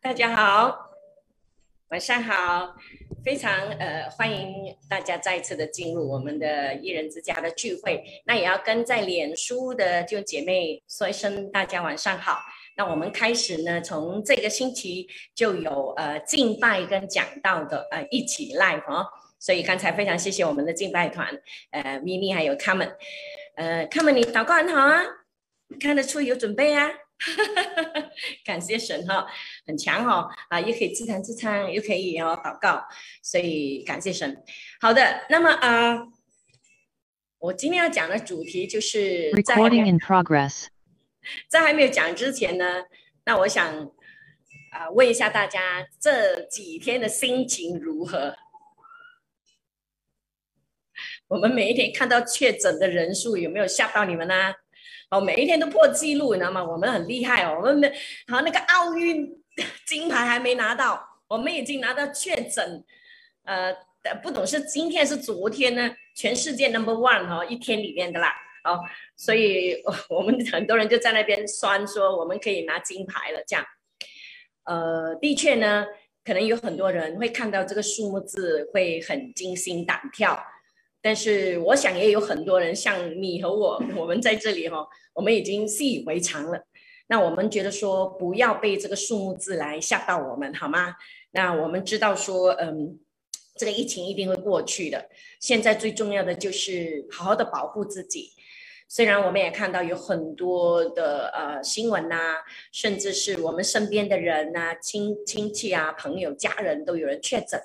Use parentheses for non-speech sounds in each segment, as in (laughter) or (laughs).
大家好，晚上好，非常呃欢迎大家再次的进入我们的一人之家的聚会。那也要跟在脸书的就姐妹说一声大家晚上好。那我们开始呢，从这个星期就有呃敬拜跟讲道的呃一起 live 哦。所以刚才非常谢谢我们的敬拜团，呃咪咪还有他们，呃他们你祷告很好啊，看得出有准备啊。(laughs) 感谢神哈，很强哦啊，又可以自弹自唱，又可以哦祷告，所以感谢神。好的，那么啊，我今天要讲的主题就是 Recording in progress。在还没有讲之前呢，那我想啊问一下大家这几天的心情如何？我们每一天看到确诊的人数有没有吓到你们呢？哦，每一天都破纪录，你知道吗？我们很厉害哦，我们的好那个奥运 (laughs) 金牌还没拿到，我们已经拿到确诊，呃，不懂是今天是昨天呢？全世界 number one 哈，一天里面的啦，哦，所以 (laughs) 我们很多人就在那边酸说我们可以拿金牌了，这样，呃，的确呢，可能有很多人会看到这个数目字会很惊心胆跳。但是我想也有很多人像你和我，我们在这里哈，(laughs) 我们已经习以为常了。那我们觉得说不要被这个数目字来吓到我们，好吗？那我们知道说，嗯，这个疫情一定会过去的。现在最重要的就是好好的保护自己。虽然我们也看到有很多的呃新闻呐，甚至是我们身边的人呐，亲亲戚啊、朋友、家人都有人确诊。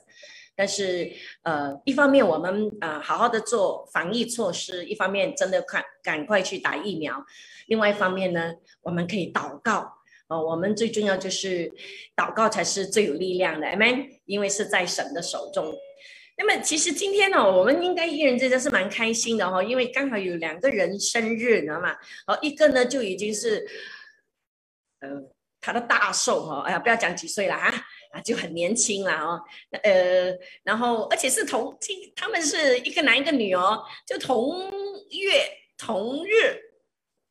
但是，呃，一方面我们呃好好的做防疫措施，一方面真的快赶快去打疫苗，另外一方面呢，我们可以祷告哦。我们最重要就是祷告才是最有力量的，amen。因为是在神的手中。那么其实今天呢，我们应该一人之家是蛮开心的哈，因为刚好有两个人生日，你知道吗？哦，一个呢就已经是，呃，他的大寿哈，哎呀，不要讲几岁了哈。啊就很年轻了哦，呃，然后而且是同，他们是一个男一个女哦，就同月同日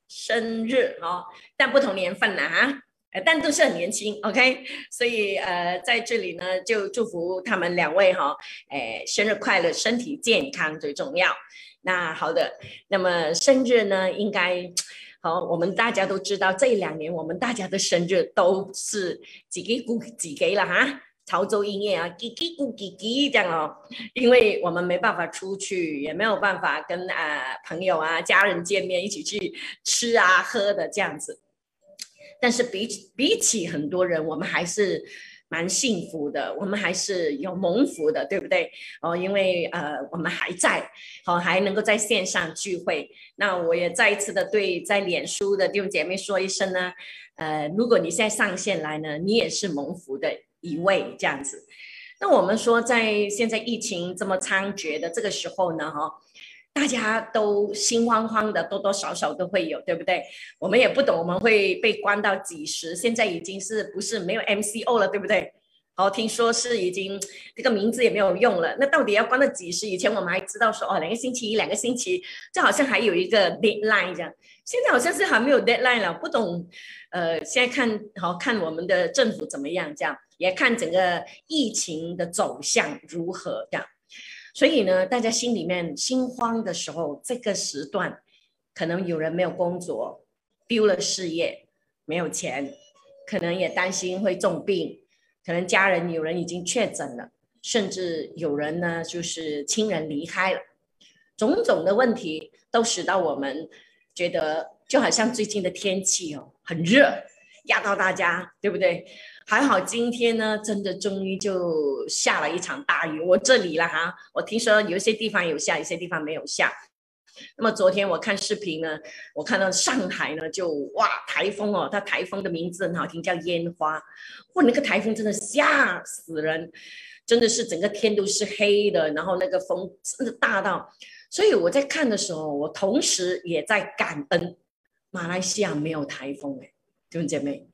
生日哦，但不同年份了哈，呃，但都是很年轻，OK，所以呃，在这里呢，就祝福他们两位哈，哎，生日快乐，身体健康最重要。那好的，那么生日呢，应该。好，我们大家都知道，这两年我们大家的生日都是几给咕几给了哈，潮州音乐啊，几给咕几几这样哦，因为我们没办法出去，也没有办法跟啊朋友啊家人见面，一起去吃啊喝的这样子。但是比比起很多人，我们还是。蛮幸福的，我们还是有蒙福的，对不对？哦，因为呃，我们还在，好还能够在线上聚会。那我也再一次的对在脸书的弟兄姐妹说一声呢，呃，如果你现在上线来呢，你也是蒙福的一位，这样子。那我们说，在现在疫情这么猖獗的这个时候呢，哈。大家都心慌慌的，多多少少都会有，对不对？我们也不懂，我们会被关到几时？现在已经是不是没有 MCO 了，对不对？哦，听说是已经这个名字也没有用了。那到底要关到几时？以前我们还知道说哦，两个星期一，两个星期，就好像还有一个 deadline 这样。现在好像是还没有 deadline 了，不懂。呃，现在看好看我们的政府怎么样，这样也看整个疫情的走向如何这样。所以呢，大家心里面心慌的时候，这个时段可能有人没有工作，丢了事业，没有钱，可能也担心会重病，可能家人有人已经确诊了，甚至有人呢就是亲人离开了，种种的问题都使到我们觉得，就好像最近的天气哦，很热，压到大家，对不对？还好今天呢，真的终于就下了一场大雨。我这里了哈，我听说有些地方有下，有些地方没有下。那么昨天我看视频呢，我看到上海呢就哇台风哦，它台风的名字很好听，叫烟花。哇，那个台风真的吓死人，真的是整个天都是黑的，然后那个风真的大到，所以我在看的时候，我同时也在感恩马来西亚没有台风哎，弟兄姐妹。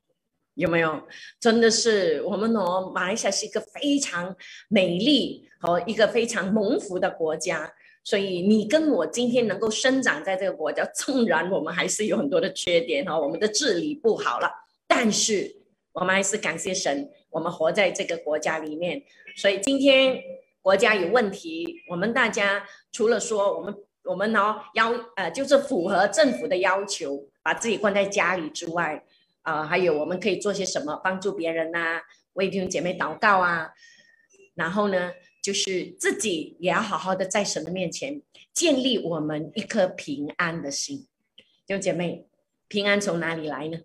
有没有？真的是我们哦，马来西亚是一个非常美丽和一个非常蒙福的国家。所以你跟我今天能够生长在这个国家，纵然我们还是有很多的缺点哈，我们的治理不好了，但是我们还是感谢神，我们活在这个国家里面。所以今天国家有问题，我们大家除了说我们我们呢要呃就是符合政府的要求，把自己关在家里之外，啊，还有我们可以做些什么帮助别人呐，为弟兄姐妹祷告啊，然后呢，就是自己也要好好的在神的面前建立我们一颗平安的心。弟兄姐妹，平安从哪里来呢？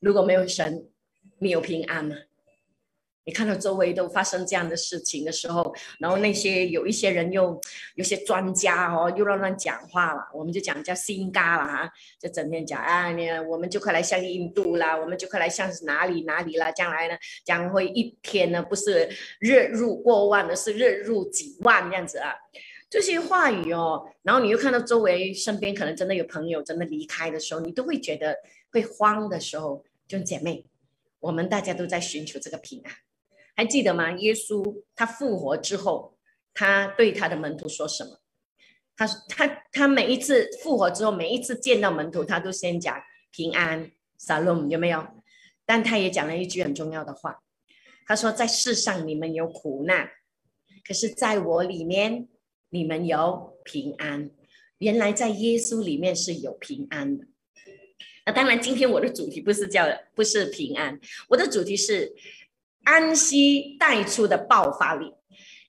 如果没有神，你有平安吗？你看到周围都发生这样的事情的时候，然后那些有一些人又有些专家哦，又乱乱讲话了，我们就讲叫心嘎了哈，就整天讲啊，你我们就快来向印度啦，我们就快来向哪里哪里啦，将来呢将会一天呢不是日入过万的，是日入几万这样子啊，这些话语哦，然后你又看到周围身边可能真的有朋友真的离开的时候，你都会觉得会慌的时候，就姐妹，我们大家都在寻求这个平安。还记得吗？耶稣他复活之后，他对他的门徒说什么？他他他每一次复活之后，每一次见到门徒，他都先讲平安，Salom，有没有？但他也讲了一句很重要的话，他说：“在世上你们有苦难，可是在我里面你们有平安。原来在耶稣里面是有平安的。那当然，今天我的主题不是叫不是平安，我的主题是。”安息带出的爆发力，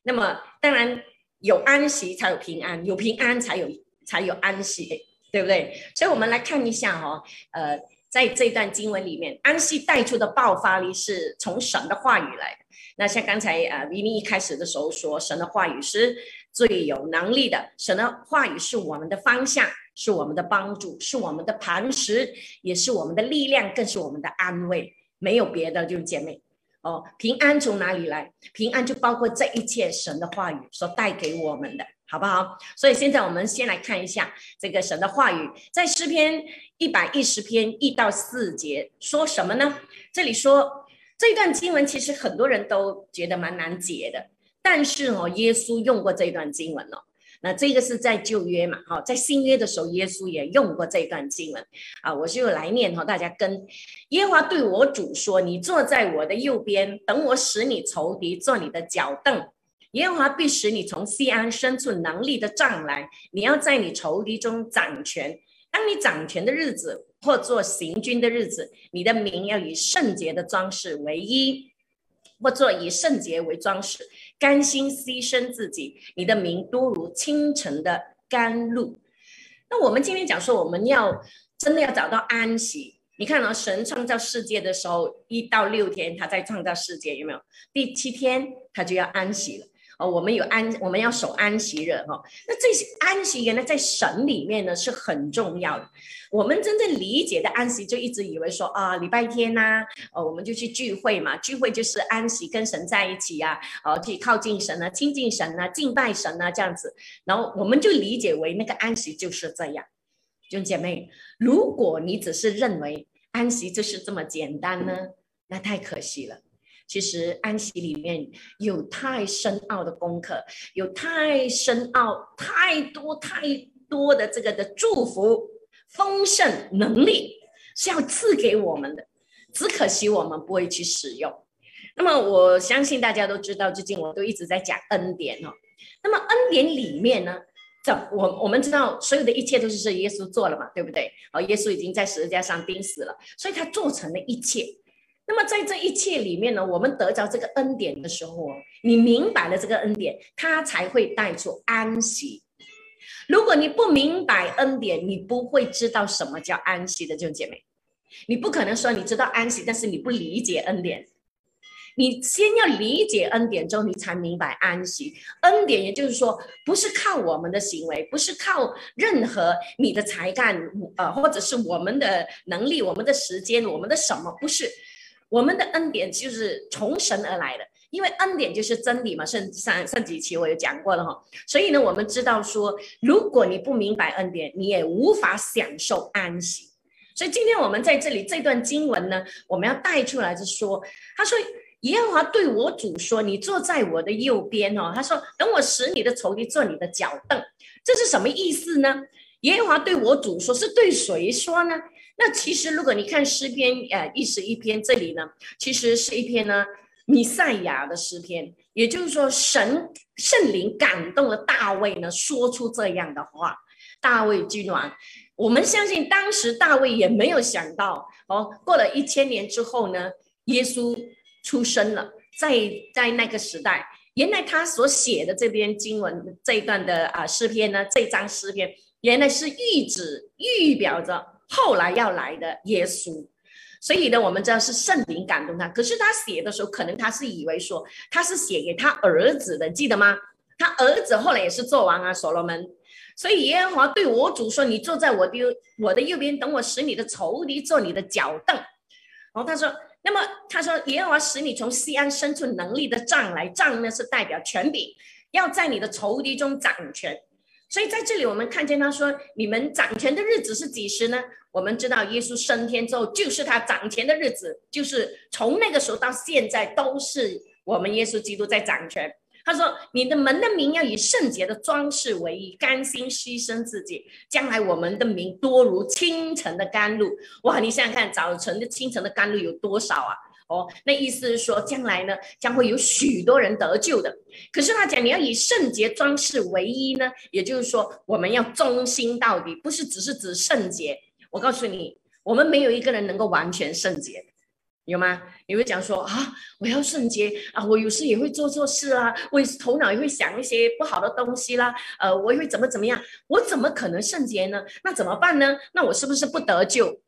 那么当然有安息才有平安，有平安才有才有安息，对不对？所以我们来看一下哈，呃，在这段经文里面，安息带出的爆发力是从神的话语来的。那像刚才啊，明明一开始的时候说，神的话语是最有能力的，神的话语是我们的方向，是我们的帮助，是我们的磐石，也是我们的力量，更是我们的安慰。没有别的，就是姐妹。哦，平安从哪里来？平安就包括这一切神的话语所带给我们的，好不好？所以现在我们先来看一下这个神的话语，在诗篇一百一十篇一到四节说什么呢？这里说这段经文其实很多人都觉得蛮难解的，但是哦，耶稣用过这段经文哦。那这个是在旧约嘛？哈，在新约的时候，耶稣也用过这段经文啊。我就来念哈，大家跟耶和华对我主说：“你坐在我的右边，等我使你仇敌做你的脚凳。耶和华必使你从西安伸出能力的杖来，你要在你仇敌中掌权。当你掌权的日子，或做行军的日子，你的名要以圣洁的装饰为衣，或做以圣洁为装饰。”甘心牺牲自己，你的名都如清晨的甘露。那我们今天讲说，我们要真的要找到安息。你看啊，神创造世界的时候，一到六天他在创造世界，有没有？第七天他就要安息了。哦，我们有安，我们要守安息日哈。那这些安息原来在神里面呢是很重要的。我们真正理解的安息，就一直以为说啊，礼拜天呐，哦，我们就去聚会嘛，聚会就是安息，跟神在一起呀，哦，去靠近神啊，亲近神啊，敬拜神啊，这样子。然后我们就理解为那个安息就是这样。弟兄姐妹，如果你只是认为安息就是这么简单呢，那太可惜了。其实安息里面有太深奥的功课，有太深奥、太多太多的这个的祝福、丰盛能力是要赐给我们的，只可惜我们不会去使用。那么我相信大家都知道，最近我都一直在讲恩典哦。那么恩典里面呢，怎我我们知道所有的一切都是是耶稣做了嘛，对不对？哦，耶稣已经在十字架上钉死了，所以他做成了一切。那么在这一切里面呢，我们得着这个恩典的时候，你明白了这个恩典，它才会带出安息。如果你不明白恩典，你不会知道什么叫安息的，弟兄姐妹。你不可能说你知道安息，但是你不理解恩典。你先要理解恩典之后，你才明白安息。恩典也就是说，不是靠我们的行为，不是靠任何你的才干，呃，或者是我们的能力、我们的时间、我们的什么，不是。我们的恩典就是从神而来的，因为恩典就是真理嘛。上上上几期我有讲过了哈，所以呢，我们知道说，如果你不明白恩典，你也无法享受安息。所以今天我们在这里这段经文呢，我们要带出来是说，他说耶和华对我主说：“你坐在我的右边哦。”他说：“等我使你的仇敌做你的脚凳。”这是什么意思呢？耶和华对我主说，是对谁说呢？那其实如果你看诗篇呃一十一篇这里呢，其实是一篇呢弥赛亚的诗篇，也就是说神圣灵感动了大卫呢，说出这样的话。大卫君王，我们相信当时大卫也没有想到哦，过了一千年之后呢，耶稣出生了，在在那个时代，原来他所写的这篇经文这一段的啊诗篇呢，这张诗篇原来是预指预表着后来要来的耶稣，所以呢，我们知道是圣灵感动他，可是他写的时候，可能他是以为说他是写给他儿子的，记得吗？他儿子后来也是做王啊，所罗门。所以耶和华对我主说：“你坐在我的我的右边，等我使你的仇敌做你的脚凳。”然后他说：“那么他说耶和华使你从西安伸出能力的杖来，杖呢是代表权柄，要在你的仇敌中掌权。所以在这里我们看见他说：你们掌权的日子是几时呢？我们知道耶稣升天之后就是他掌权的日子，就是从那个时候到现在都是我们耶稣基督在掌权。”他说：“你的门的名要以圣洁的装饰为衣，甘心牺牲自己。将来我们的名多如清晨的甘露。哇！你想想看，早晨的清晨的甘露有多少啊？哦，那意思是说，将来呢，将会有许多人得救的。可是他讲，你要以圣洁装饰为衣呢，也就是说，我们要忠心到底，不是只是指圣洁。我告诉你，我们没有一个人能够完全圣洁。”有吗？你会讲说啊，我要圣洁啊，我有时也会做错事啊，我头脑也会想一些不好的东西啦，呃，我也会怎么怎么样，我怎么可能圣洁呢？那怎么办呢？那我是不是不得救？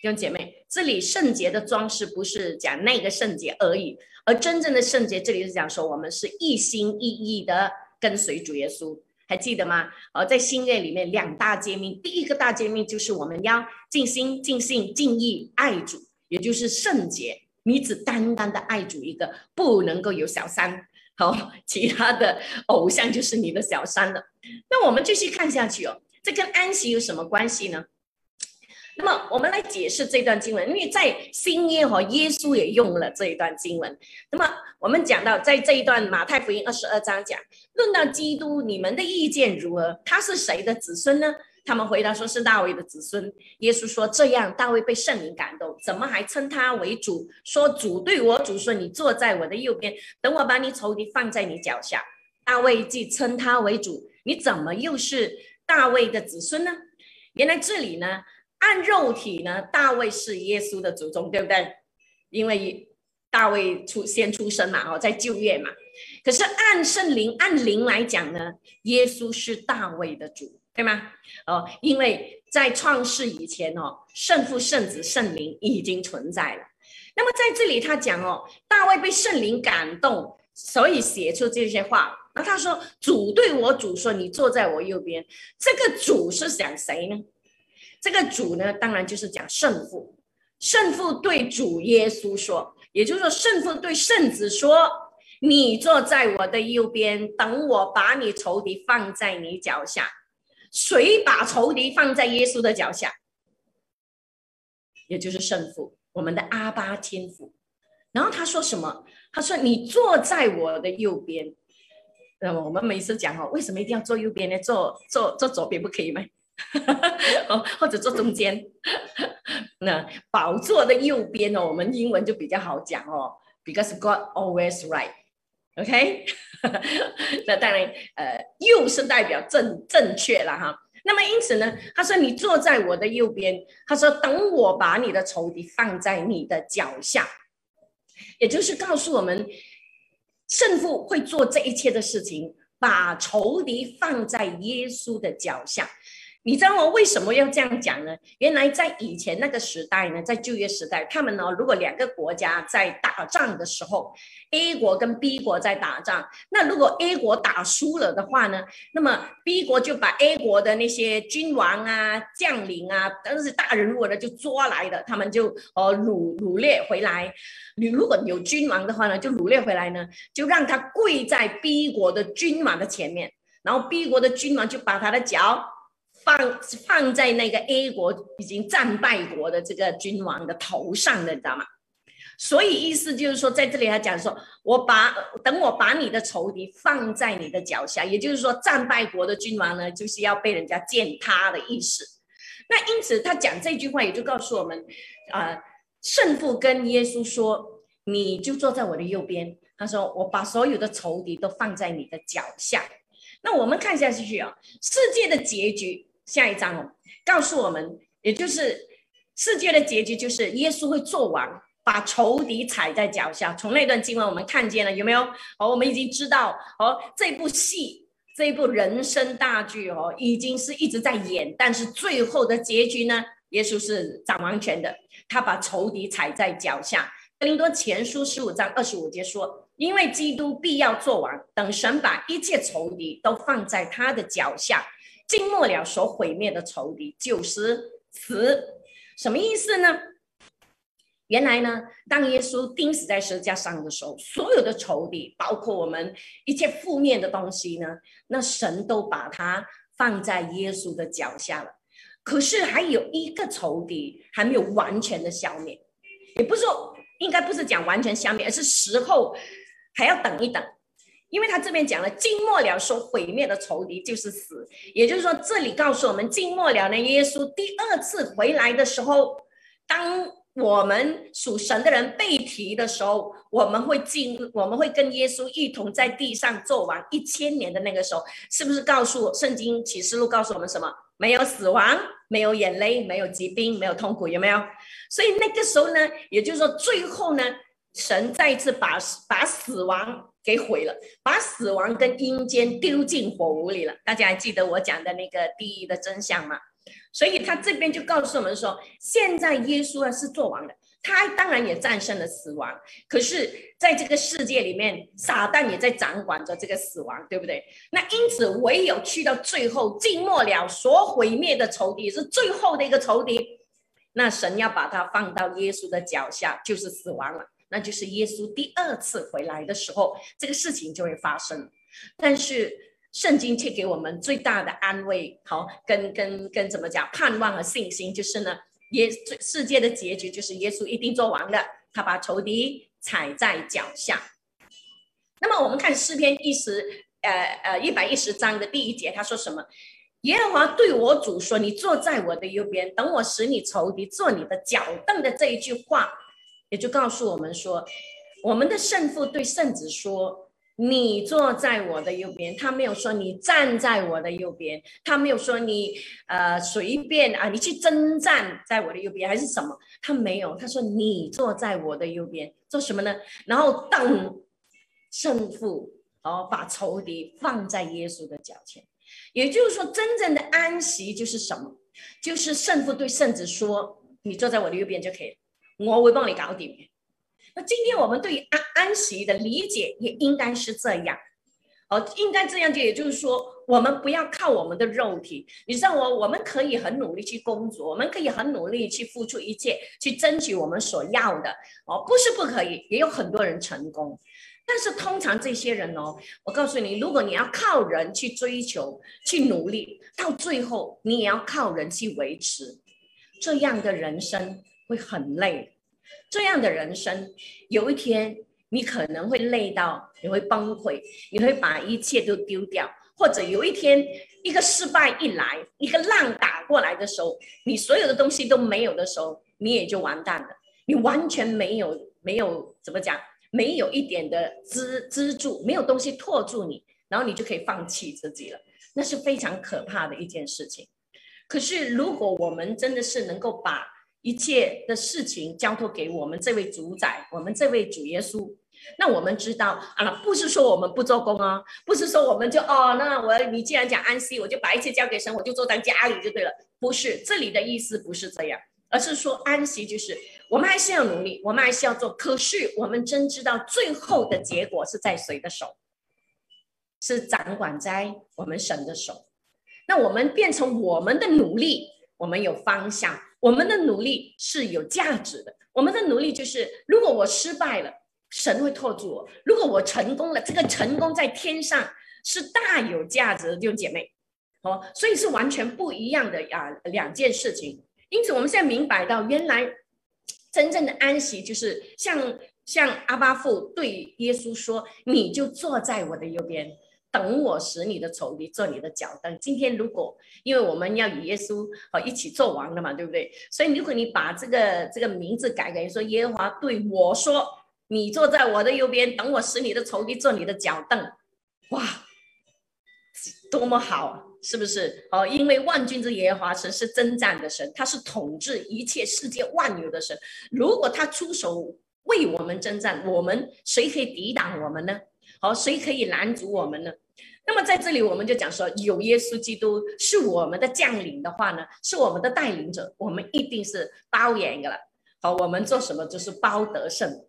弟兄姐妹，这里圣洁的装饰不是讲那个圣洁而已，而真正的圣洁，这里是讲说我们是一心一意的跟随主耶稣，还记得吗？而在新约里面两大诫命，第一个大诫命就是我们要尽心、尽性、尽意爱主。也就是圣洁，你只单单的爱主一个，不能够有小三，好，其他的偶像就是你的小三了。那我们继续看下去哦，这跟安息有什么关系呢？那么我们来解释这段经文，因为在新约和耶稣也用了这一段经文。那么我们讲到，在这一段马太福音二十二章讲，论到基督，你们的意见如何？他是谁的子孙呢？他们回答说是大卫的子孙。耶稣说：“这样，大卫被圣灵感动，怎么还称他为主？说主对我主说：‘你坐在我的右边，等我把你仇敌放在你脚下。’大卫既称他为主，你怎么又是大卫的子孙呢？原来这里呢，按肉体呢，大卫是耶稣的祖宗，对不对？因为大卫出先出生嘛，哦，在旧约嘛。可是按圣灵、按灵来讲呢，耶稣是大卫的主。”对吗？哦，因为在创世以前哦，圣父、圣子、圣灵已经存在了。那么在这里他讲哦，大卫被圣灵感动，所以写出这些话。那他说：“主对我主说，你坐在我右边。”这个主是讲谁呢？这个主呢，当然就是讲圣父。圣父对主耶稣说，也就是说，圣父对圣子说：“你坐在我的右边，等我把你仇敌放在你脚下。”谁把仇敌放在耶稣的脚下？也就是圣父，我们的阿巴天父。然后他说什么？他说：“你坐在我的右边。”那么我们每次讲哦，为什么一定要坐右边呢？坐坐坐左边不可以吗？(laughs) 哦，或者坐中间？那宝座的右边哦，我们英文就比较好讲哦，because God always right。(laughs) OK，(laughs) 那当然，呃，右是代表正正确了哈。那么因此呢，他说你坐在我的右边，他说等我把你的仇敌放在你的脚下，也就是告诉我们，圣父会做这一切的事情，把仇敌放在耶稣的脚下。你知道我为什么要这样讲呢？原来在以前那个时代呢，在旧约时代，他们呢，如果两个国家在打仗的时候，A 国跟 B 国在打仗，那如果 A 国打输了的话呢，那么 B 国就把 A 国的那些君王啊、将领啊，都是大人物呢，就抓来的，他们就呃掳掳掠回来。你如果有君王的话呢，就掳掠回来呢，就让他跪在 B 国的君王的前面，然后 B 国的君王就把他的脚。放放在那个 A 国已经战败国的这个君王的头上的，你知道吗？所以意思就是说，在这里他讲说，我把等我把你的仇敌放在你的脚下，也就是说，战败国的君王呢，就是要被人家践踏的意思。那因此他讲这句话，也就告诉我们，啊，圣父跟耶稣说，你就坐在我的右边。他说，我把所有的仇敌都放在你的脚下。那我们看下去啊，世界的结局，下一章哦，告诉我们，也就是世界的结局就是耶稣会做王，把仇敌踩在脚下。从那段经文我们看见了，有没有？哦，我们已经知道，哦，这部戏，这一部人生大剧哦，已经是一直在演，但是最后的结局呢，耶稣是掌王权的，他把仇敌踩在脚下。格林多前书十五章二十五节说。因为基督必要做完，等神把一切仇敌都放在他的脚下，尽末了所毁灭的仇敌就是死。什么意思呢？原来呢，当耶稣钉死在十字架上的时候，所有的仇敌，包括我们一切负面的东西呢，那神都把它放在耶稣的脚下了。可是还有一个仇敌还没有完全的消灭，也不是说应该不是讲完全消灭，而是时候。还要等一等，因为他这边讲了，静默了说毁灭的仇敌就是死，也就是说，这里告诉我们，静默了呢，耶稣第二次回来的时候，当我们属神的人被提的时候，我们会进，我们会跟耶稣一同在地上做完一千年的那个时候，是不是告诉圣经启示录告诉我们什么？没有死亡，没有眼泪，没有疾病，没有痛苦，有没有？所以那个时候呢，也就是说，最后呢。神再一次把把死亡给毁了，把死亡跟阴间丢进火炉里了。大家还记得我讲的那个第一的真相吗？所以他这边就告诉我们说，现在耶稣啊是做王的，他当然也战胜了死亡。可是在这个世界里面，撒旦也在掌管着这个死亡，对不对？那因此，唯有去到最后，尽末了所毁灭的仇敌是最后的一个仇敌，那神要把它放到耶稣的脚下，就是死亡了。那就是耶稣第二次回来的时候，这个事情就会发生。但是圣经却给我们最大的安慰，好，跟跟跟怎么讲，盼望和信心，就是呢，耶世界的结局就是耶稣一定做完的，他把仇敌踩在脚下。那么我们看诗篇一十，呃呃一百一十章的第一节，他说什么？耶和华对我主说：“你坐在我的右边，等我使你仇敌做你的脚凳的这一句话。”也就告诉我们说，我们的圣父对圣子说：“你坐在我的右边。”他没有说你站在我的右边，他没有说你呃随便啊，你去征战在我的右边还是什么？他没有，他说你坐在我的右边做什么呢？然后等圣父哦把仇敌放在耶稣的脚前。也就是说，真正的安息就是什么？就是圣父对圣子说：“你坐在我的右边就可以了。”我会帮你搞定。那今天我们对于安安息的理解也应该是这样，哦，应该这样就也就是说，我们不要靠我们的肉体。你知道我，我们可以很努力去工作，我们可以很努力去付出一切，去争取我们所要的。哦，不是不可以，也有很多人成功。但是通常这些人哦，我告诉你，如果你要靠人去追求、去努力，到最后你也要靠人去维持，这样的人生。会很累，这样的人生，有一天你可能会累到你会崩溃，你会把一切都丢掉，或者有一天一个失败一来，一个浪打过来的时候，你所有的东西都没有的时候，你也就完蛋了，你完全没有没有怎么讲，没有一点的支支柱，没有东西托住你，然后你就可以放弃自己了，那是非常可怕的一件事情。可是如果我们真的是能够把一切的事情交托给我们这位主宰，我们这位主耶稣。那我们知道啊，不是说我们不做工啊，不是说我们就哦，那我你既然讲安息，我就把一切交给神，我就坐在家里就对了。不是，这里的意思不是这样，而是说安息就是我们还是要努力，我们还是要做。可是我们真知道最后的结果是在谁的手？是掌管在我们神的手。那我们变成我们的努力，我们有方向。我们的努力是有价值的。我们的努力就是，如果我失败了，神会托住我；如果我成功了，这个成功在天上是大有价值的，弟兄姐妹。哦，所以是完全不一样的啊，两件事情。因此，我们现在明白到，原来真正的安息就是像像阿巴父对耶稣说：“你就坐在我的右边，等我使你的仇敌做你的脚凳。今天如果因为我们要与耶稣哦一起做王的嘛，对不对？所以如果你把这个这个名字改改，说耶和华对我说：“你坐在我的右边，等我使你的仇敌做你的脚凳。”哇，多么好！是不是？哦，因为万军之耶和华神是征战的神，他是统治一切世界万有的神。如果他出手为我们征战，我们谁可以抵挡我们呢？好，谁可以拦阻我们呢？那么在这里，我们就讲说，有耶稣基督是我们的将领的话呢，是我们的带领者，我们一定是包赢的了。好，我们做什么就是包得胜。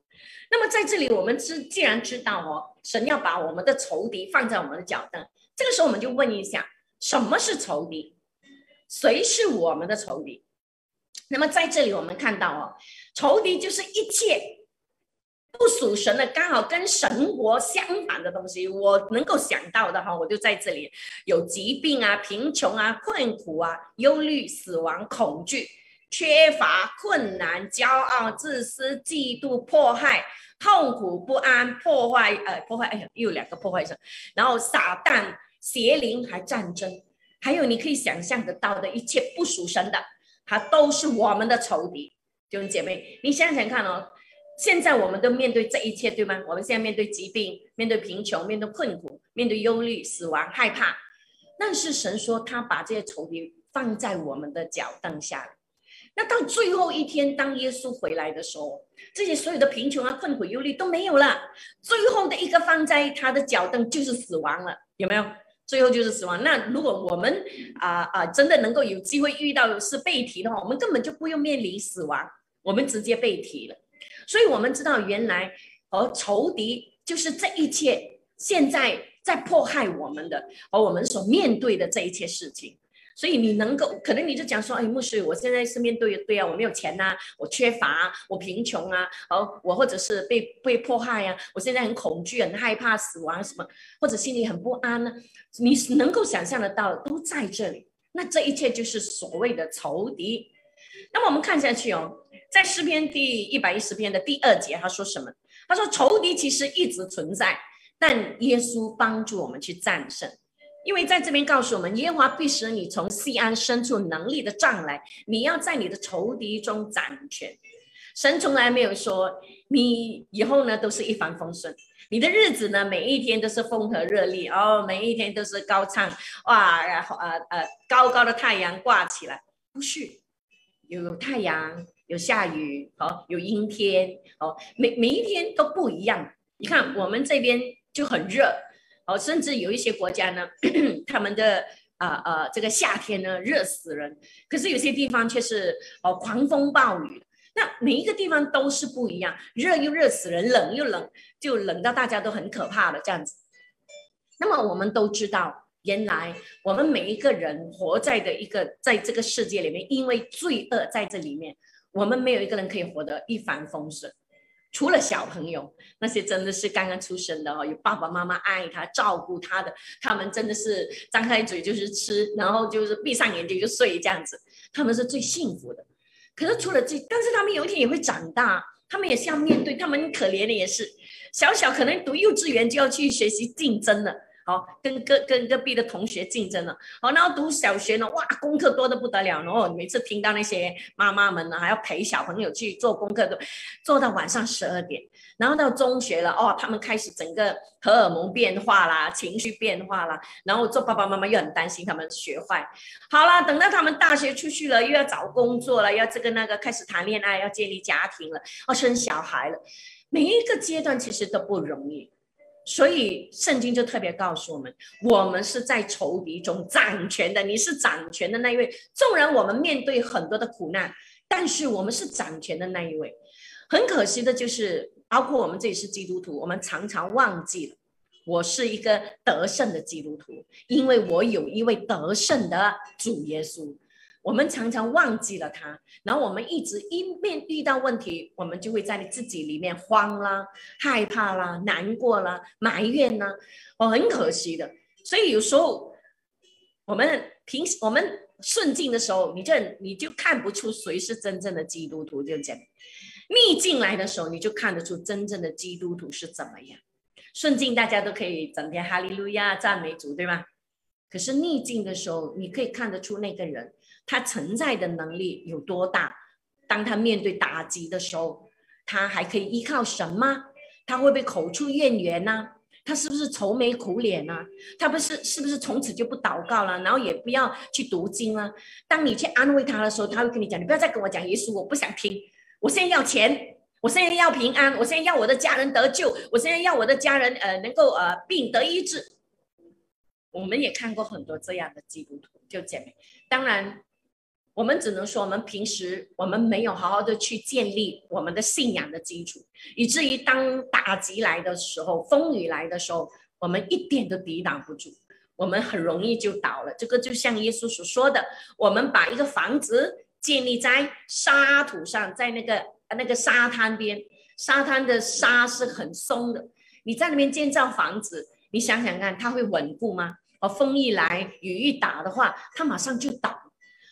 那么在这里，我们知既然知道哦，神要把我们的仇敌放在我们的脚凳，这个时候我们就问一下。什么是仇敌？谁是我们的仇敌？那么在这里我们看到哦，仇敌就是一切不属神的，刚好跟神国相反的东西。我能够想到的哈，我就在这里有疾病啊、贫穷啊、困苦啊、忧虑、死亡、恐惧、缺乏、困难、骄傲、自私、嫉妒、迫害、痛苦、不安、破坏。呃，破坏，哎呀，又有两个破坏者，然后撒旦。邪灵还战争，还有你可以想象得到的一切不属神的，它都是我们的仇敌。弟兄姐妹，你想想看哦，现在我们都面对这一切，对吗？我们现在面对疾病，面对贫穷，面对困苦，面对忧虑、死亡、害怕。但是神说，他把这些仇敌放在我们的脚凳下。那到最后一天，当耶稣回来的时候，这些所有的贫穷啊、困苦、忧虑都没有了。最后的一个放在他的脚凳，就是死亡了，有没有？最后就是死亡。那如果我们啊啊真的能够有机会遇到是被提的话，我们根本就不用面临死亡，我们直接被提了。所以，我们知道原来而仇敌就是这一切现在在迫害我们的，而我们所面对的这一切事情。所以你能够，可能你就讲说，哎，牧师，我现在是面对对啊，我没有钱呐，我缺乏，我贫穷啊，哦，我或者是被被迫害呀，我现在很恐惧，很害怕死亡什么，或者心里很不安呢？你能够想象得到，都在这里。那这一切就是所谓的仇敌。那么我们看下去哦，在诗篇第一百一十篇的第二节，他说什么？他说仇敌其实一直存在，但耶稣帮助我们去战胜。因为在这边告诉我们，耶和华必使你从西安伸出能力的杖来，你要在你的仇敌中掌权。神从来没有说你以后呢都是一帆风顺，你的日子呢每一天都是风和日丽哦，每一天都是高唱哇，然后呃呃高高的太阳挂起来，不是有太阳有下雨哦，有阴天哦，每每一天都不一样。你看我们这边就很热。哦，甚至有一些国家呢，(clears throat) 他们的啊呃这个夏天呢热死人，可是有些地方却是哦狂风暴雨。那每一个地方都是不一样，热又热死人，冷又冷，就冷到大家都很可怕的这样子。那么我们都知道，原来我们每一个人活在的一个在这个世界里面，因为罪恶在这里面，我们没有一个人可以活得一帆风顺。除了小朋友，那些真的是刚刚出生的哦，有爸爸妈妈爱他、照顾他的，他们真的是张开嘴就是吃，然后就是闭上眼睛就睡这样子，他们是最幸福的。可是除了这，但是他们有一天也会长大，他们也是要面对，他们可怜的也是，小小可能读幼稚园就要去学习竞争了。跟隔跟隔壁的同学竞争了。好，然后读小学呢，哇，功课多的不得了。然后每次听到那些妈妈们呢，还要陪小朋友去做功课，都做到晚上十二点。然后到中学了，哦，他们开始整个荷尔蒙变化啦，情绪变化啦。然后做爸爸妈妈又很担心他们学坏。好了，等到他们大学出去了，又要找工作了，要这个那个，开始谈恋爱，要建立家庭了，要生小孩了。每一个阶段其实都不容易。所以圣经就特别告诉我们，我们是在仇敌中掌权的。你是掌权的那一位。纵然我们面对很多的苦难，但是我们是掌权的那一位。很可惜的就是，包括我们这里是基督徒，我们常常忘记了，我是一个得胜的基督徒，因为我有一位得胜的主耶稣。我们常常忘记了他，然后我们一直一面遇到问题，我们就会在你自己里面慌啦、害怕啦、难过啦、埋怨啦，哦，很可惜的。所以有时候我们平时我们顺境的时候，你就你就看不出谁是真正的基督徒，就这样。逆境来的时候，你就看得出真正的基督徒是怎么样。顺境大家都可以整天哈利路亚赞美主，对吗？可是逆境的时候，你可以看得出那个人他承载的能力有多大。当他面对打击的时候，他还可以依靠什么？他会不会口出怨言呢？他是不是愁眉苦脸呢？他不是是不是从此就不祷告了？然后也不要去读经了？当你去安慰他的时候，他会跟你讲：“你不要再跟我讲耶稣，我不想听。我现在要钱，我现在要平安，我现在要我的家人得救，我现在要我的家人呃能够呃病得医治。”我们也看过很多这样的基督徒，就姐妹。当然，我们只能说，我们平时我们没有好好的去建立我们的信仰的基础，以至于当打击来的时候，风雨来的时候，我们一点都抵挡不住，我们很容易就倒了。这个就像耶稣所说的，我们把一个房子建立在沙土上，在那个那个沙滩边，沙滩的沙是很松的，你在那边建造房子，你想想看，它会稳固吗？哦，风一来，雨一打的话，它马上就倒。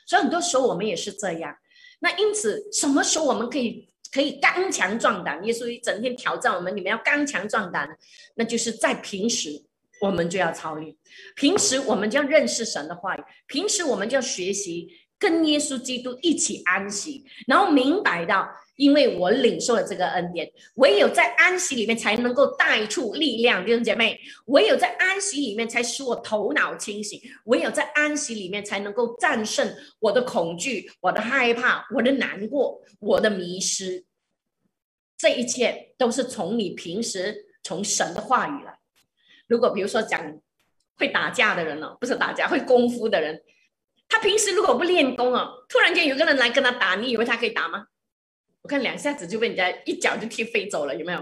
所以很多时候我们也是这样。那因此，什么时候我们可以可以刚强壮胆？耶稣一整天挑战我们，你们要刚强壮胆。那就是在平时，我们就要操练；平时我们就要认识神的话语；平时我们就要学习跟耶稣基督一起安息，然后明白到。因为我领受了这个恩典，唯有在安息里面才能够带出力量，弟兄姐妹，唯有在安息里面才使我头脑清醒，唯有在安息里面才能够战胜我的恐惧、我的害怕、我的难过、我的迷失。这一切都是从你平时从神的话语来。如果比如说讲会打架的人呢，不是打架，会功夫的人，他平时如果不练功哦，突然间有个人来跟他打，你以为他可以打吗？我看两下子就被人家一脚就踢飞走了，有没有？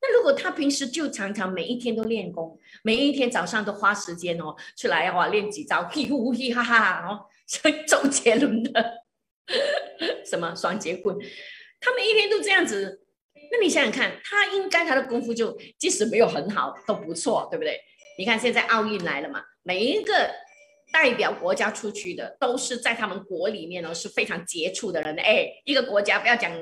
那如果他平时就常常每一天都练功，每一天早上都花时间哦出来哇练几招，嘿呼嘿哈哈哦，像周杰伦的什么双截棍，他每一天都这样子，那你想想看，他应该他的功夫就即使没有很好都不错，对不对？你看现在奥运来了嘛，每一个。代表国家出去的都是在他们国里面呢是非常杰出的人。哎，一个国家不要讲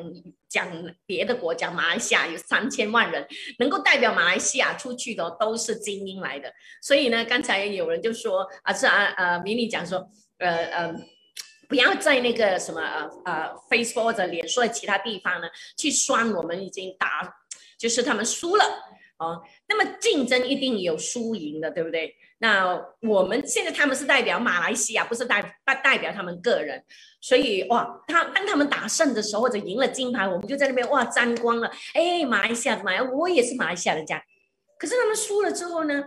讲别的国家，马来西亚有三千万人，能够代表马来西亚出去的都是精英来的。所以呢，刚才有人就说啊，是啊，呃，迷你讲说，呃呃，不要在那个什么呃呃 Facebook 或者脸书的其他地方呢去酸我们已经打，就是他们输了哦。那么竞争一定有输赢的，对不对？那我们现在他们是代表马来西亚，不是代代代表他们个人，所以哇，他当他们打胜的时候或者赢了金牌，我们就在那边哇沾光了。哎，马来西亚的马来，我也是马来西亚的家。可是他们输了之后呢？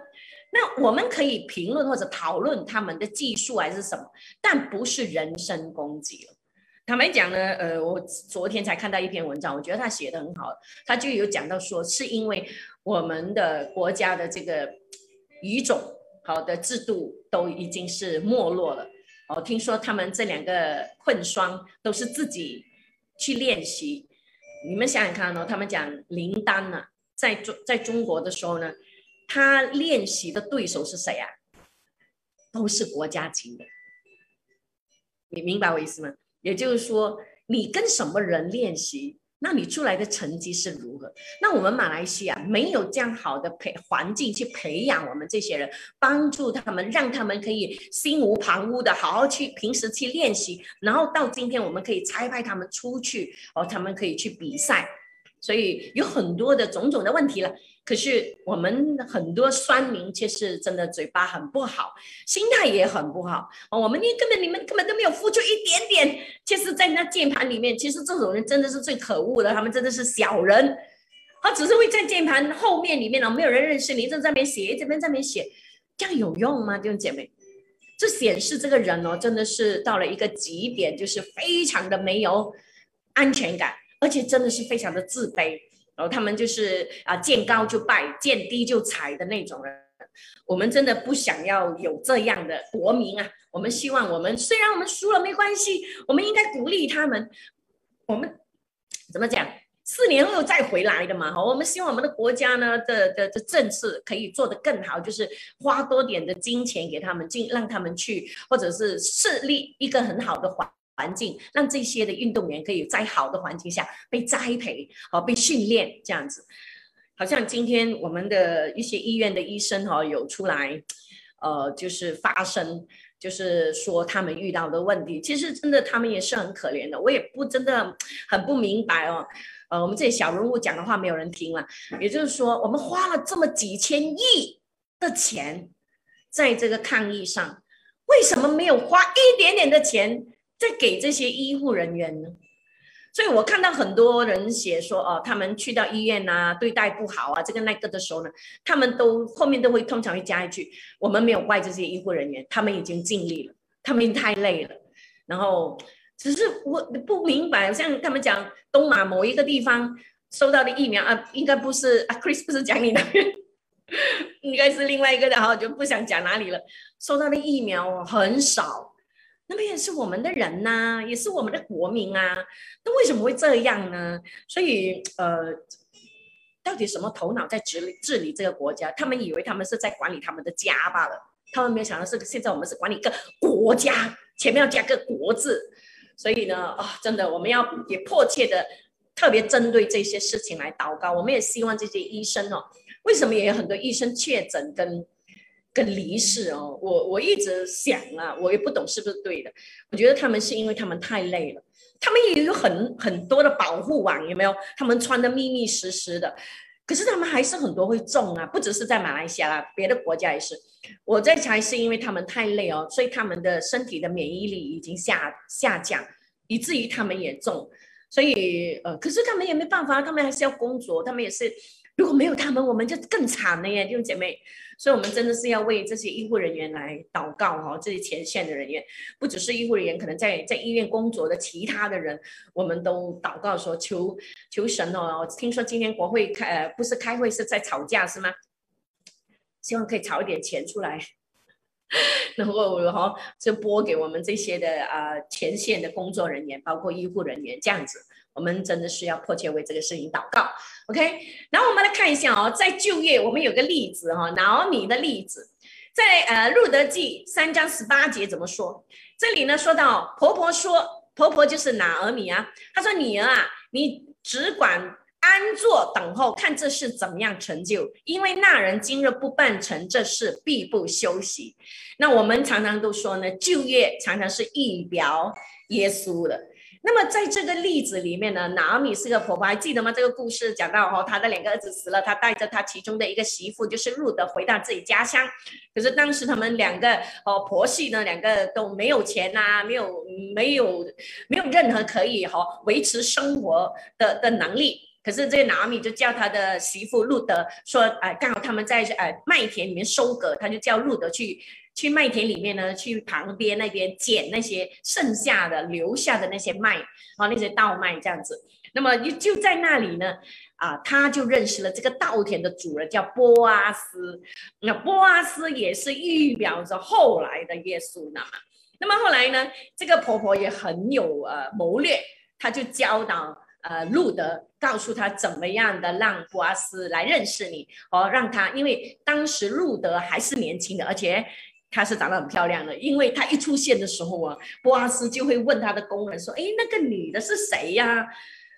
那我们可以评论或者讨论他们的技术还是什么，但不是人身攻击了。坦白讲呢，呃，我昨天才看到一篇文章，我觉得他写的很好，他就有讲到说，是因为我们的国家的这个语种。好的制度都已经是没落了。哦，听说他们这两个混双都是自己去练习。你们想想看哦，他们讲林丹呢，在中在中国的时候呢，他练习的对手是谁啊？都是国家级的。你明白我意思吗？也就是说，你跟什么人练习？那你出来的成绩是如何？那我们马来西亚没有这样好的培环境去培养我们这些人，帮助他们，让他们可以心无旁骛的好好去平时去练习，然后到今天我们可以拆派他们出去，哦，他们可以去比赛。所以有很多的种种的问题了，可是我们很多酸民却是真的嘴巴很不好，心态也很不好。我们你根本你们根本都没有付出一点点，其实，在那键盘里面，其实这种人真的是最可恶的，他们真的是小人。他只是会在键盘后面里面呢，没有人认识你，正在那边写，这边在那边写，这样有用吗？弟兄姐妹，这显示这个人哦，真的是到了一个极点，就是非常的没有安全感。而且真的是非常的自卑，然后他们就是啊见高就拜，见低就踩的那种人。我们真的不想要有这样的国民啊！我们希望我们虽然我们输了没关系，我们应该鼓励他们。我们怎么讲？四年后再回来的嘛。我们希望我们的国家呢的的的政策可以做得更好，就是花多点的金钱给他们，进让他们去，或者是设立一个很好的环。环境让这些的运动员可以在好的环境下被栽培，好被训练，这样子。好像今天我们的一些医院的医生哈有出来，呃，就是发声，就是说他们遇到的问题，其实真的他们也是很可怜的。我也不真的很不明白哦，呃，我们这些小人物讲的话没有人听了，也就是说，我们花了这么几千亿的钱在这个抗疫上，为什么没有花一点点的钱在给这些医护人员呢？所以我看到很多人写说，哦，他们去到医院呐，对待不好啊，这个那个的时候呢，他们都后面都会通常会加一句，我们没有怪这些医护人员，他们已经尽力了，他们太累了。然后只是我不明白，像他们讲东马某一个地方收到的疫苗啊，应该不是啊，Chris 不是讲你那边，(laughs) 应该是另外一个的，哈，就不想讲哪里了，收到的疫苗很少。那么也是我们的人呐，也是我们的国民啊，那为什么会这样呢？所以呃，到底什么头脑在治理治理这个国家？他们以为他们是在管理他们的家罢了，他们没有想到是现在我们是管理一个国家，前面要加个国字。所以呢，啊，真的我们要也迫切的特别针对这些事情来祷告。我们也希望这些医生哦，为什么也有很多医生确诊跟？跟离世哦，我我一直想啊，我也不懂是不是对的。我觉得他们是因为他们太累了，他们也有很很多的保护网，有没有？他们穿的密密实实的，可是他们还是很多会中啊，不只是在马来西亚啦，别的国家也是。我在猜是因为他们太累哦，所以他们的身体的免疫力已经下下降，以至于他们也中。所以呃，可是他们也没办法，他们还是要工作，他们也是。如果没有他们，我们就更惨了耶，弟兄姐妹。所以，我们真的是要为这些医护人员来祷告哈，这些前线的人员，不只是医护人员，可能在在医院工作的其他的人，我们都祷告说，求求神哦。听说今天国会开，呃，不是开会，是在吵架是吗？希望可以炒一点钱出来，(laughs) 然后然后就拨给我们这些的啊前线的工作人员，包括医护人员这样子。我们真的是要迫切为这个事情祷告，OK？然后我们来看一下哦，在就业，我们有个例子哈，拿米的例子，在呃路德记三章十八节怎么说？这里呢说到婆婆说，婆婆就是拿儿米啊，她说女儿啊，你只管安坐等候，看这事怎么样成就，因为那人今日不办成这事，必不休息。那我们常常都说呢，就业常常是预表耶稣的。那么在这个例子里面呢，拿米是个婆婆，还记得吗？这个故事讲到哈，她的两个儿子死了，她带着她其中的一个媳妇，就是路德回到自己家乡。可是当时他们两个哦婆媳呢，两个都没有钱呐，没有没有没有任何可以哈维持生活的的能力。可是这个拿米就叫他的媳妇路德说，哎，刚好他们在呃麦田里面收割，他就叫路德去。去麦田里面呢，去旁边那边捡那些剩下的、留下的那些麦啊，那些稻麦这样子。那么就就在那里呢，啊，他就认识了这个稻田的主人，叫波阿斯。那波阿斯也是预表着后来的耶稣呢。那么后来呢，这个婆婆也很有呃谋略，她就教导呃路德，告诉他怎么样的让波阿斯来认识你哦，让他因为当时路德还是年轻的，而且。她是长得很漂亮的，因为她一出现的时候啊，波阿斯就会问他的工人说：“哎，那个女的是谁呀？”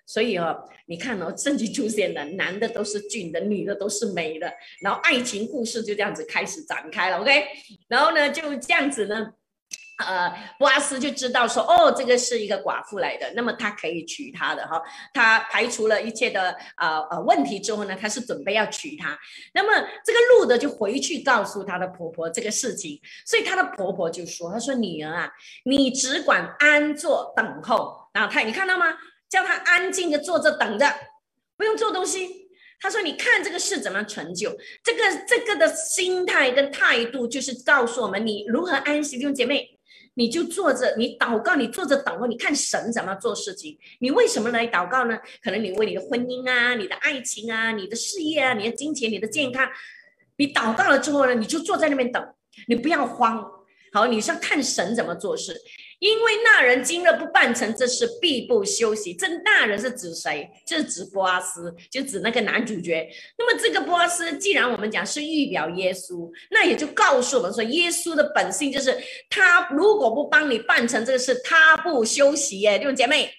所以哦，你看哦，圣经出现了男的都是俊的，女的都是美的，然后爱情故事就这样子开始展开了。OK，然后呢，就这样子呢。呃，波阿斯就知道说，哦，这个是一个寡妇来的，那么他可以娶她的哈。他排除了一切的呃呃问题之后呢，他是准备要娶她。那么这个路德就回去告诉他的婆婆这个事情，所以他的婆婆就说：“她说女儿啊，你只管安坐等候。然后他你看到吗？叫他安静的坐着等着，不用做东西。他说：你看这个事怎么成就？这个这个的心态跟态度，就是告诉我们你如何安息，弟兄姐妹。”你就坐着，你祷告，你坐着祷告，你看神怎么做事情。你为什么来祷告呢？可能你为你的婚姻啊、你的爱情啊、你的事业啊、你的金钱、你的健康，你祷告了之后呢，你就坐在那边等，你不要慌。好，你是要看神怎么做事。因为那人今日不办成这事，必不休息。这那人是指谁？就是指波阿斯，就指那个男主角。那么这个波阿斯，既然我们讲是预表耶稣，那也就告诉我们说，耶稣的本性就是他如果不帮你办成这个事，他不休息。耶，弟兄姐妹，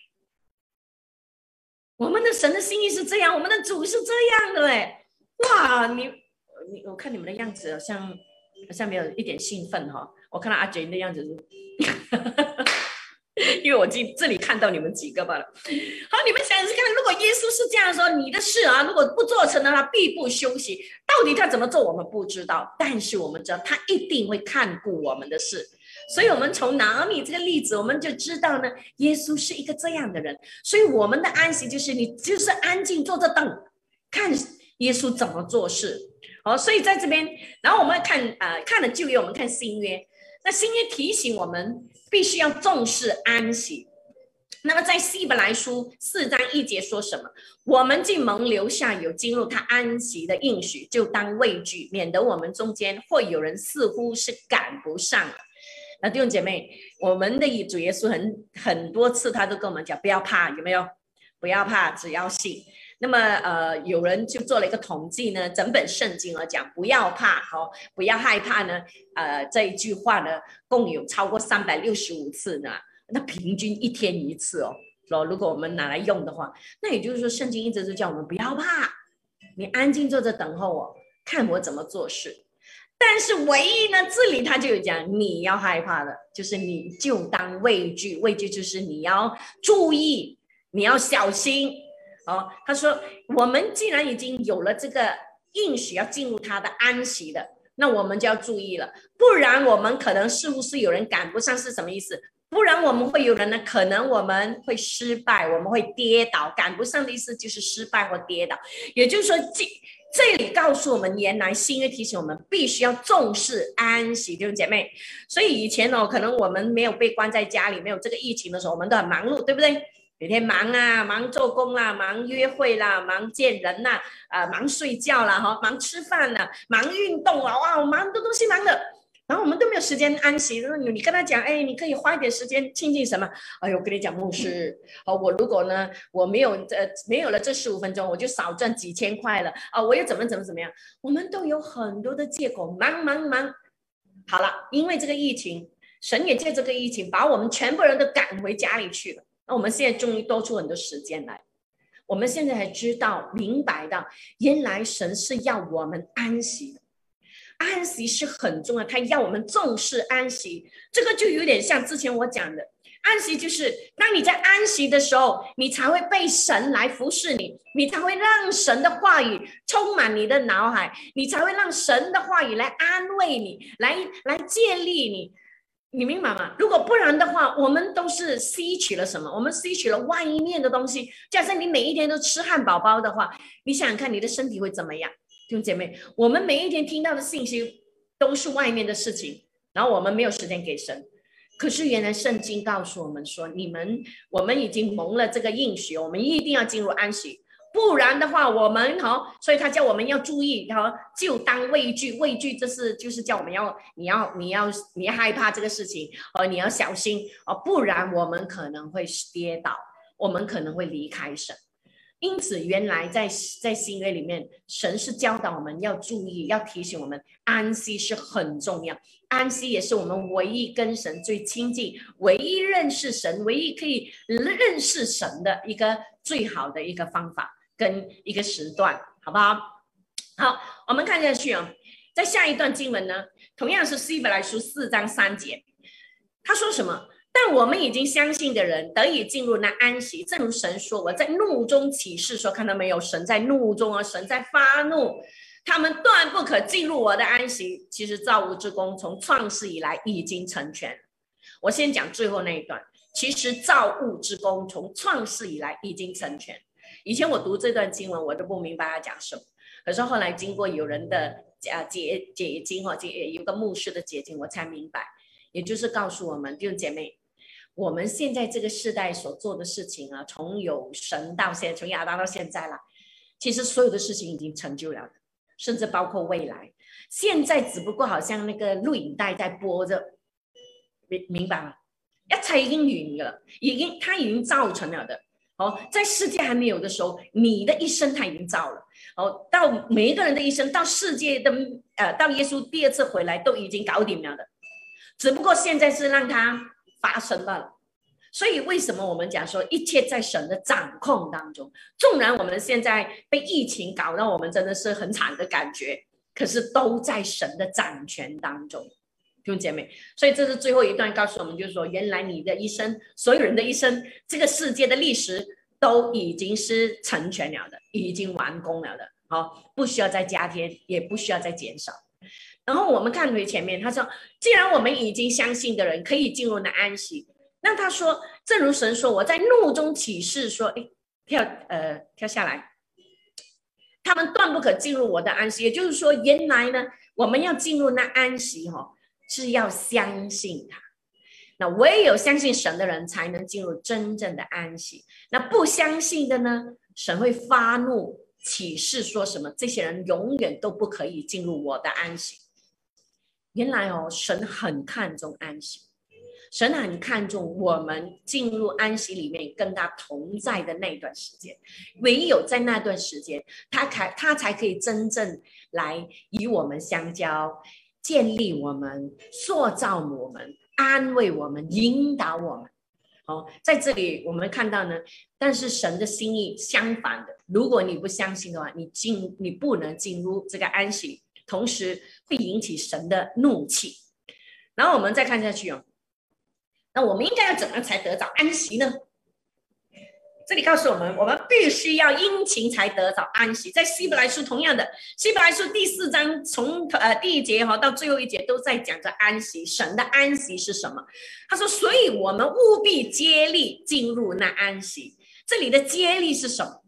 我们的神的心意是这样，我们的主是这样的。哎，哇，你你我看你们的样子好像好像没有一点兴奋哈。我看到阿杰的样子是，(laughs) 因为我进这里看到你们几个罢了。好，你们想想看，如果耶稣是这样说，你的事啊，如果不做成的话，必不休息。到底他怎么做，我们不知道，但是我们知道他一定会看顾我们的事。所以，我们从拿米这个例子，我们就知道呢，耶稣是一个这样的人。所以，我们的安息就是你就是安静坐着等，看耶稣怎么做事。好，所以在这边，然后我们看啊，看了旧约，我们看新约。那新约提醒我们，必须要重视安息。那么在希伯来书四章一节说什么？我们既蒙留下有进入他安息的应许，就当畏惧，免得我们中间会有人似乎是赶不上了。那弟兄姐妹，我们的主耶稣很很多次他都跟我们讲，不要怕，有没有？不要怕，只要信。那么，呃，有人就做了一个统计呢，整本圣经而讲，不要怕，好，不要害怕呢，呃，这一句话呢，共有超过三百六十五次呢，那平均一天一次哦，说如果我们拿来用的话，那也就是说，圣经一直都叫我们不要怕，你安静坐着等候我，看我怎么做事。但是唯一呢，这里他就有讲，你要害怕的，就是你就当畏惧，畏惧就是你要注意，你要小心。哦，他说：“我们既然已经有了这个应许，要进入他的安息的，那我们就要注意了，不然我们可能似乎是有人赶不上，是什么意思？不然我们会有人呢？可能我们会失败，我们会跌倒。赶不上的意思就是失败或跌倒。也就是说，这这里告诉我们，原来新约提醒我们必须要重视安息，弟兄姐妹。所以以前呢，可能我们没有被关在家里，没有这个疫情的时候，我们都很忙碌，对不对？”每天忙啊，忙做工啦，忙约会啦，忙见人呐，啊，忙睡觉啦，哈，忙吃饭啦，忙运动啊，哇，忙很多东西忙的，然后我们都没有时间安息。你你跟他讲，哎，你可以花一点时间亲近什么？哎呦，我跟你讲，牧师，好，我如果呢，我没有这没有了这十五分钟，我就少赚几千块了啊，我又怎么怎么怎么样？我们都有很多的借口，忙忙忙。好了，因为这个疫情，神也借这个疫情把我们全部人都赶回家里去了。那我们现在终于多出很多时间来，我们现在才知道明白到，原来神是要我们安息的，安息是很重要，他要我们重视安息。这个就有点像之前我讲的，安息就是当你在安息的时候，你才会被神来服侍你，你才会让神的话语充满你的脑海，你才会让神的话语来安慰你，来来建立你。你明白吗？如果不然的话，我们都是吸取了什么？我们吸取了外面的东西。假设你每一天都吃汉堡包的话，你想想看，你的身体会怎么样？弟兄姐妹，我们每一天听到的信息都是外面的事情，然后我们没有时间给神。可是原来圣经告诉我们说，你们我们已经蒙了这个应许，我们一定要进入安息。不然的话，我们哈，所以他叫我们要注意，哈，就当畏惧，畏惧这是就是叫我们要，你要，你要，你害怕这个事情，哦，你要小心哦，不然我们可能会跌倒，我们可能会离开神。因此，原来在在新约里面，神是教导我们要注意，要提醒我们安息是很重要，安息也是我们唯一跟神最亲近、唯一认识神、唯一可以认识神的一个最好的一个方法。跟一个时段，好不好？好，我们看下去啊，在下一段经文呢，同样是希伯来书四章三节，他说什么？但我们已经相信的人得以进入那安息，正如神说：“我在怒中起誓说，看到没有？神在怒中啊，神在发怒，他们断不可进入我的安息。”其实造物之功从创世以来已经成全。我先讲最后那一段，其实造物之功从创世以来已经成全。以前我读这段经文，我都不明白他讲什么。可是后来经过有人的啊解解经哈，解有个牧师的解经，我才明白。也就是告诉我们弟兄姐妹，我们现在这个时代所做的事情啊，从有神到现在，从亚当到现在了，其实所有的事情已经成就了，甚至包括未来。现在只不过好像那个录影带在播着，明明白吗？一切已经完了，已经它已经造成了的。哦，在世界还没有的时候，你的一生他已经造了。哦，到每一个人的一生，到世界的呃，到耶稣第二次回来，都已经搞定了的。只不过现在是让它发生罢了。所以为什么我们讲说一切在神的掌控当中？纵然我们现在被疫情搞到我们真的是很惨的感觉，可是都在神的掌权当中，弟兄姐妹。所以这是最后一段告诉我们，就是说，原来你的一生，所有人的一生，这个世界的历史都已经是成全了的，已经完工了的，好，不需要再加添，也不需要再减少。然后我们看回前面，他说，既然我们已经相信的人可以进入那安息。那他说，正如神说，我在怒中起誓说，哎，跳，呃，跳下来，他们断不可进入我的安息。也就是说，原来呢，我们要进入那安息，哈，是要相信他。那唯有相信神的人，才能进入真正的安息。那不相信的呢，神会发怒，起誓说什么？这些人永远都不可以进入我的安息。原来哦，神很看重安息。神很看重我们进入安息里面跟他同在的那段时间，唯有在那段时间，他才他才可以真正来与我们相交，建立我们，塑造我们，安慰我们，引导我们。好，在这里我们看到呢，但是神的心意相反的，如果你不相信的话，你进你不能进入这个安息，同时会引起神的怒气。然后我们再看下去哦。那我们应该要怎么才得到安息呢？这里告诉我们，我们必须要殷勤才得着安息。在希伯来书同样的，希伯来书第四章从呃第一节哈到最后一节都在讲着安息。神的安息是什么？他说，所以我们务必接力进入那安息。这里的接力是什么？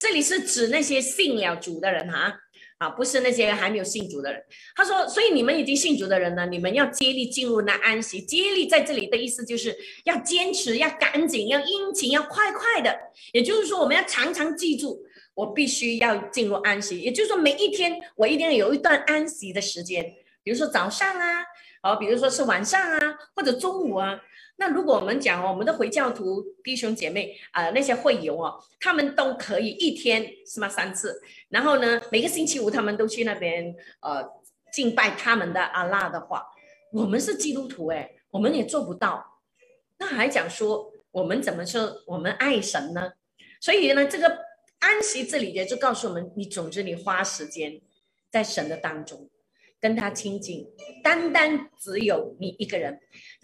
这里是指那些信了主的人哈。啊，啊不是那些还没有信主的人。他说，所以你们已经信主的人呢，你们要接力进入那安息。接力在这里的意思就是要坚持，要赶紧，要殷勤，要快快的。也就是说，我们要常常记住，我必须要进入安息。也就是说，每一天我一定要有一段安息的时间，比如说早上啊，好，比如说是晚上啊，或者中午啊。那如果我们讲，我们的回教徒弟兄姐妹啊，那些会友哦，他们都可以一天是吗三次，然后呢，每个星期五他们都去那边呃敬拜他们的阿拉的话，我们是基督徒哎，我们也做不到，那还讲说我们怎么说我们爱神呢？所以呢，这个安息这里也就告诉我们，你总之你花时间在神的当中跟他亲近，单单只有你一个人。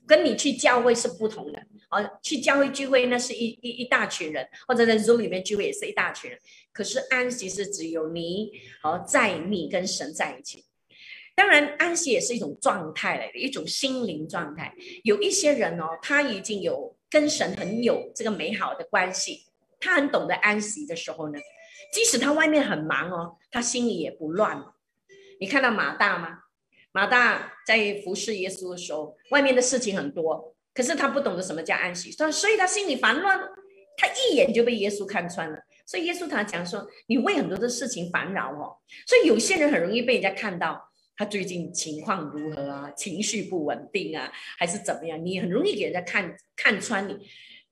跟你去教会是不同的哦，去教会聚会那是一一一大群人，或者在 Zoom 里面聚会也是一大群人。可是安息是只有你哦，在你跟神在一起。当然，安息也是一种状态来的，一种心灵状态。有一些人哦，他已经有跟神很有这个美好的关系，他很懂得安息的时候呢，即使他外面很忙哦，他心里也不乱。你看到马大吗？马大在服侍耶稣的时候，外面的事情很多，可是他不懂得什么叫安息，所以他心里烦乱，他一眼就被耶稣看穿了。所以耶稣他讲说：“你为很多的事情烦扰哦。”所以有些人很容易被人家看到他最近情况如何啊，情绪不稳定啊，还是怎么样？你很容易给人家看看穿你。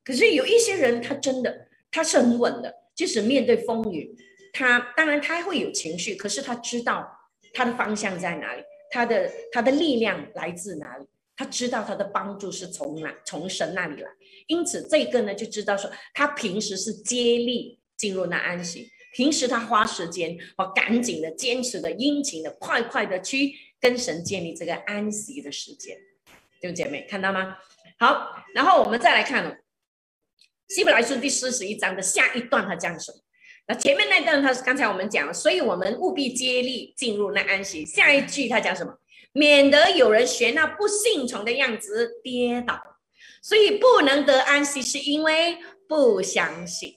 可是有一些人，他真的他是很稳的，即使面对风雨，他当然他会有情绪，可是他知道他的方向在哪里。他的他的力量来自哪里？他知道他的帮助是从哪从神那里来，因此这个呢就知道说他平时是接力进入那安息，平时他花时间哦赶紧的坚持的殷勤的快快的去跟神建立这个安息的时间，弟兄姐妹看到吗？好，然后我们再来看哦，希伯来书第四十一章的下一段他讲什么？那前面那段他是刚才我们讲了，所以我们务必接力进入那安息。下一句他讲什么？免得有人学那不信从的样子跌倒。所以不能得安息，是因为不相信。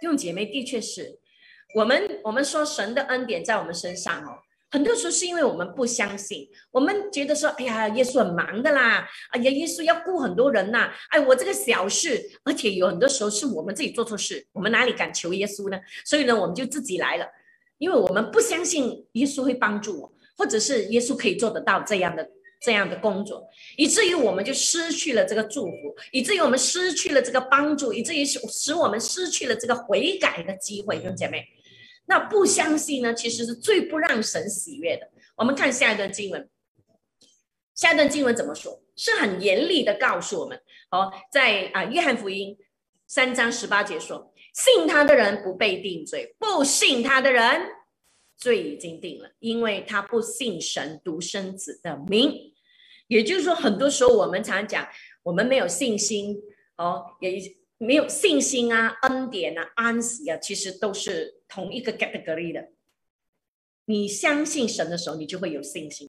弟兄姐妹，的确是我们我们说神的恩典在我们身上哦。很多时候是因为我们不相信，我们觉得说，哎呀，耶稣很忙的啦，哎呀，耶稣要顾很多人呐，哎，我这个小事，而且有很多时候是我们自己做错事，我们哪里敢求耶稣呢？所以呢，我们就自己来了，因为我们不相信耶稣会帮助我，或者是耶稣可以做得到这样的这样的工作，以至于我们就失去了这个祝福，以至于我们失去了这个帮助，以至于使使我们失去了这个悔改的机会，弟兄姐妹。那不相信呢？其实是最不让神喜悦的。我们看下一段经文，下一段经文怎么说？是很严厉的告诉我们。哦，在啊约翰福音三章十八节说，信他的人不被定罪，不信他的人罪已经定了，因为他不信神独生子的名。也就是说，很多时候我们常讲，我们没有信心，哦，也没有信心啊，恩典啊，安息啊，其实都是同一个 category 的。你相信神的时候，你就会有信心。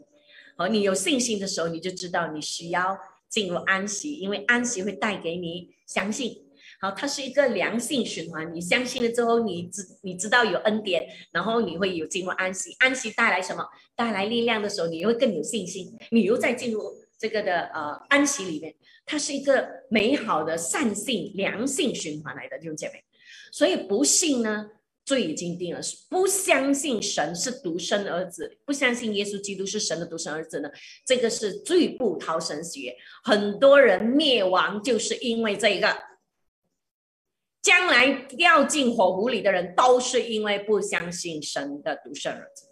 好，你有信心的时候，你就知道你需要进入安息，因为安息会带给你相信。好，它是一个良性循环。你相信了之后，你知你知道有恩典，然后你会有进入安息。安息带来什么？带来力量的时候，你会更有信心。你又再进入这个的呃安息里面，它是一个美好的善性良性循环来的，弟兄姐妹。所以不信呢？罪已经定了，是不相信神是独生儿子，不相信耶稣基督是神的独生儿子呢？这个是罪不逃神学，很多人灭亡就是因为这一个。将来掉进火湖里的人，都是因为不相信神的独生儿子，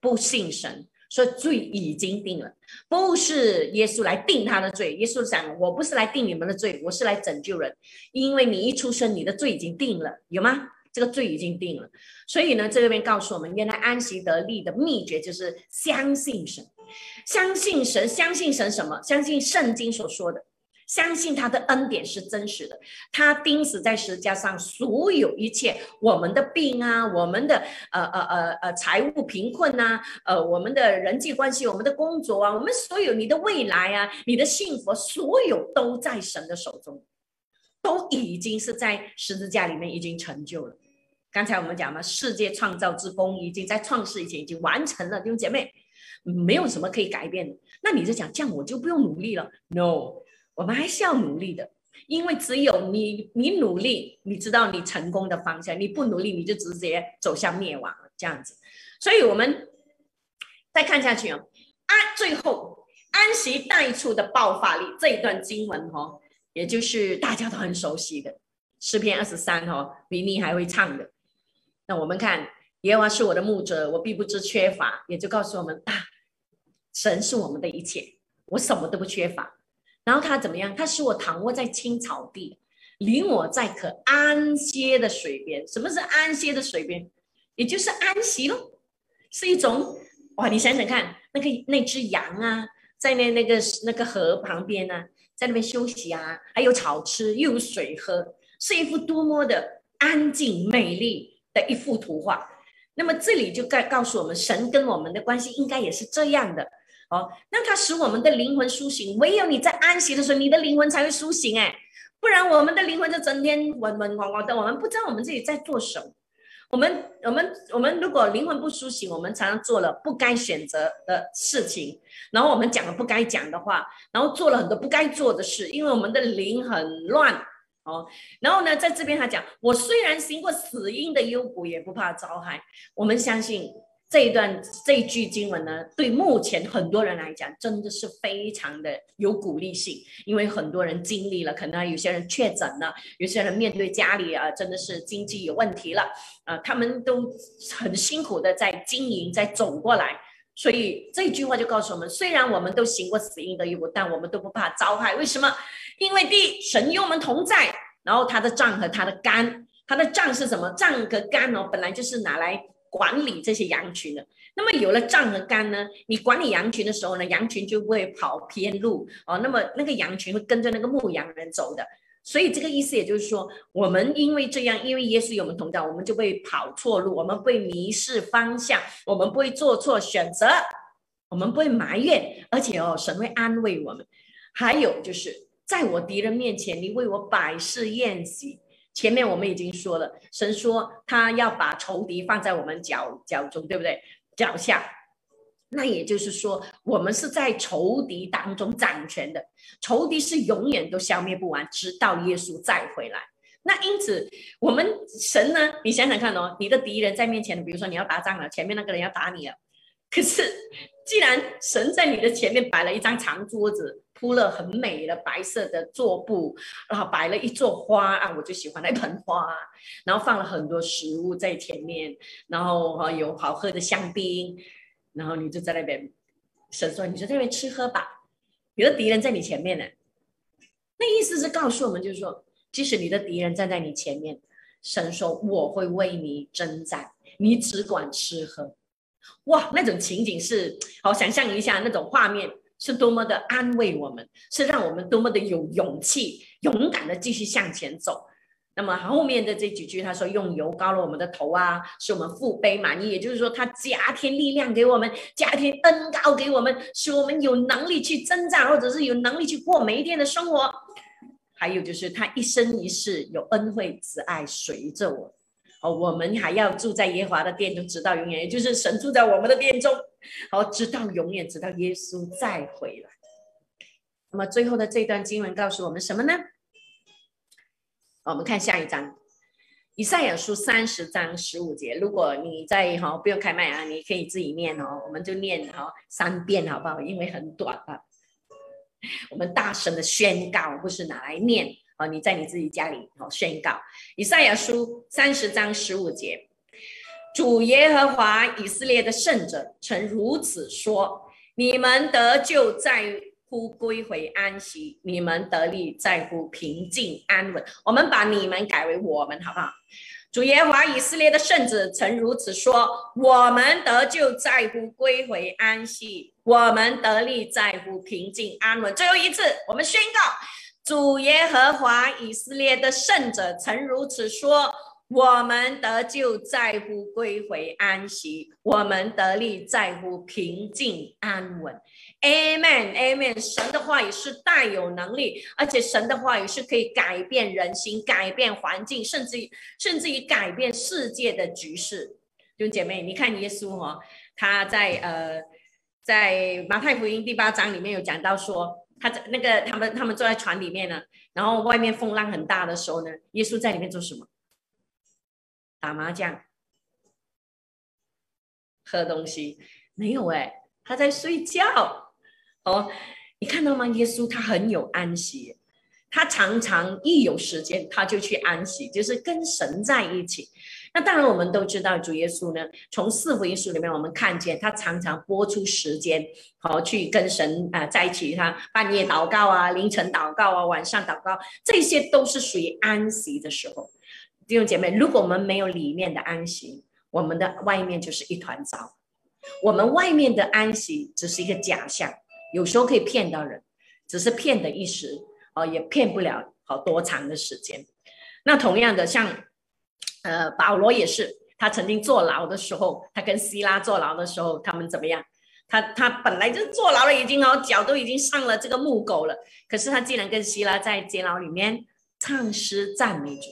不信神，所以罪已经定了。不是耶稣来定他的罪，耶稣讲：“我不是来定你们的罪，我是来拯救人，因为你一出生，你的罪已经定了，有吗？”这个罪已经定了，所以呢，这边告诉我们，原来安息得力的秘诀就是相信神，相信神，相信神什么？相信圣经所说的，相信他的恩典是真实的。他钉死在十字架上，所有一切，我们的病啊，我们的呃呃呃呃财务贫困呐，呃我们的人际关系，我们的工作啊，我们所有你的未来啊，你的幸福，所有都在神的手中，都已经是在十字架里面已经成就了。刚才我们讲了，世界创造之功已经在创世以前已经完成了，弟兄姐妹，没有什么可以改变的。那你就讲这样，我就不用努力了？No，我们还是要努力的，因为只有你你努力，你知道你成功的方向；你不努力，你就直接走向灭亡了。这样子，所以我们再看下去哦。安最后安息带出的爆发力这一段经文哦，也就是大家都很熟悉的诗篇二十三哦，比你还会唱的。那我们看，耶和华是我的牧者，我必不知缺乏，也就告诉我们啊，神是我们的一切，我什么都不缺乏。然后他怎么样？他使我躺卧在青草地，领我在可安歇的水边。什么是安歇的水边？也就是安息喽，是一种哇！你想想看，那个那只羊啊，在那那个那个河旁边呢，在那边休息啊，还有草吃，又有水喝，是一幅多么的安静美丽。的一幅图画，那么这里就告告诉我们，神跟我们的关系应该也是这样的哦。那它使我们的灵魂苏醒，唯有你在安息的时候，你的灵魂才会苏醒哎，不然我们的灵魂就整天嗡嗡嗡嗡的，我们不知道我们自己在做什么。我们我们我们如果灵魂不苏醒，我们常常做了不该选择的事情，然后我们讲了不该讲的话，然后做了很多不该做的事，因为我们的灵很乱。哦，然后呢，在这边他讲，我虽然行过死荫的幽谷，也不怕遭害。我们相信这一段这一句经文呢，对目前很多人来讲，真的是非常的有鼓励性，因为很多人经历了，可能有些人确诊了，有些人面对家里啊，真的是经济有问题了，啊，他们都很辛苦的在经营，在走过来。所以这句话就告诉我们，虽然我们都行过死荫的幽谷，但我们都不怕遭害。为什么？因为第一，神与我们同在，然后他的杖和他的杆，他的杖是什么？杖和杆哦，本来就是拿来管理这些羊群的。那么有了杖和杆呢，你管理羊群的时候呢，羊群就不会跑偏路哦。那么那个羊群会跟着那个牧羊人走的。所以这个意思也就是说，我们因为这样，因为耶稣与我们同在，我们就会跑错路，我们会迷失方向，我们不会做错选择，我们不会埋怨，而且哦，神会安慰我们。还有就是。在我敌人面前，你为我百事宴席。前面我们已经说了，神说他要把仇敌放在我们脚脚中，对不对？脚下。那也就是说，我们是在仇敌当中掌权的，仇敌是永远都消灭不完，直到耶稣再回来。那因此，我们神呢？你想想看哦，你的敌人在面前，比如说你要打仗了，前面那个人要打你了，可是既然神在你的前面摆了一张长桌子。铺了很美的白色的桌布，然后摆了一座花啊，我就喜欢那盆花，然后放了很多食物在前面，然后哈有好喝的香槟，然后你就在那边，神说你就在那边吃喝吧，你的敌人在你前面呢。那意思是告诉我们，就是说，即使你的敌人站在你前面，神说我会为你征战，你只管吃喝。哇，那种情景是好，想象一下那种画面是多么的安慰我们，是让我们多么的有勇气，勇敢的继续向前走。那么后面的这几句，他说用油膏了我们的头啊，使我们腹背满意，也就是说他加添力量给我们，加添恩膏给我们，使我们有能力去征战，或者是有能力去过每一天的生活。还有就是他一生一世有恩惠慈爱随着我。哦，我们还要住在耶华的殿中，直到永远，也就是神住在我们的殿中，好，直到永远，直到耶稣再回来。那么最后的这段经文告诉我们什么呢？我们看下一章，以赛亚书三十章十五节。如果你在哈不用开麦啊，你可以自己念哦，我们就念哈三遍好不好？因为很短啊。我们大声的宣告，不是拿来念啊。你在你自己家里好宣告。以赛亚书三十章十五节，主耶和华以色列的圣者曾如此说：你们得救在。乎归回安息，你们得力在乎平静安稳。我们把你们改为我们，好不好？主耶和华以色列的圣子曾如此说：我们得救在乎归回安息，我们得力在乎平静安稳。最后一次，我们宣告：主耶和华以色列的圣者曾如此说：我们得救在乎归回安息，我们得力在乎平静安稳。Amen，Amen。神的话语是带有能力，而且神的话语是可以改变人心、改变环境，甚至于甚至于改变世界的局势。弟兄姐妹，你看耶稣哦，他在呃在马太福音第八章里面有讲到说，他在那个他们他们坐在船里面呢，然后外面风浪很大的时候呢，耶稣在里面做什么？打麻将、喝东西？没有哎，他在睡觉。哦，你看到吗？耶稣他很有安息，他常常一有时间他就去安息，就是跟神在一起。那当然我们都知道，主耶稣呢，从四福音书里面我们看见他常常播出时间，好去跟神啊在一起。他半夜祷告啊，凌晨祷告啊，晚上祷告，这些都是属于安息的时候。弟兄姐妹，如果我们没有里面的安息，我们的外面就是一团糟。我们外面的安息只是一个假象。有时候可以骗到人，只是骗的一时，哦，也骗不了好多长的时间。那同样的，像呃保罗也是，他曾经坐牢的时候，他跟希拉坐牢的时候，他们怎么样？他他本来就坐牢了，已经哦脚都已经上了这个木狗了，可是他竟然跟希拉在监牢里面唱诗赞美主，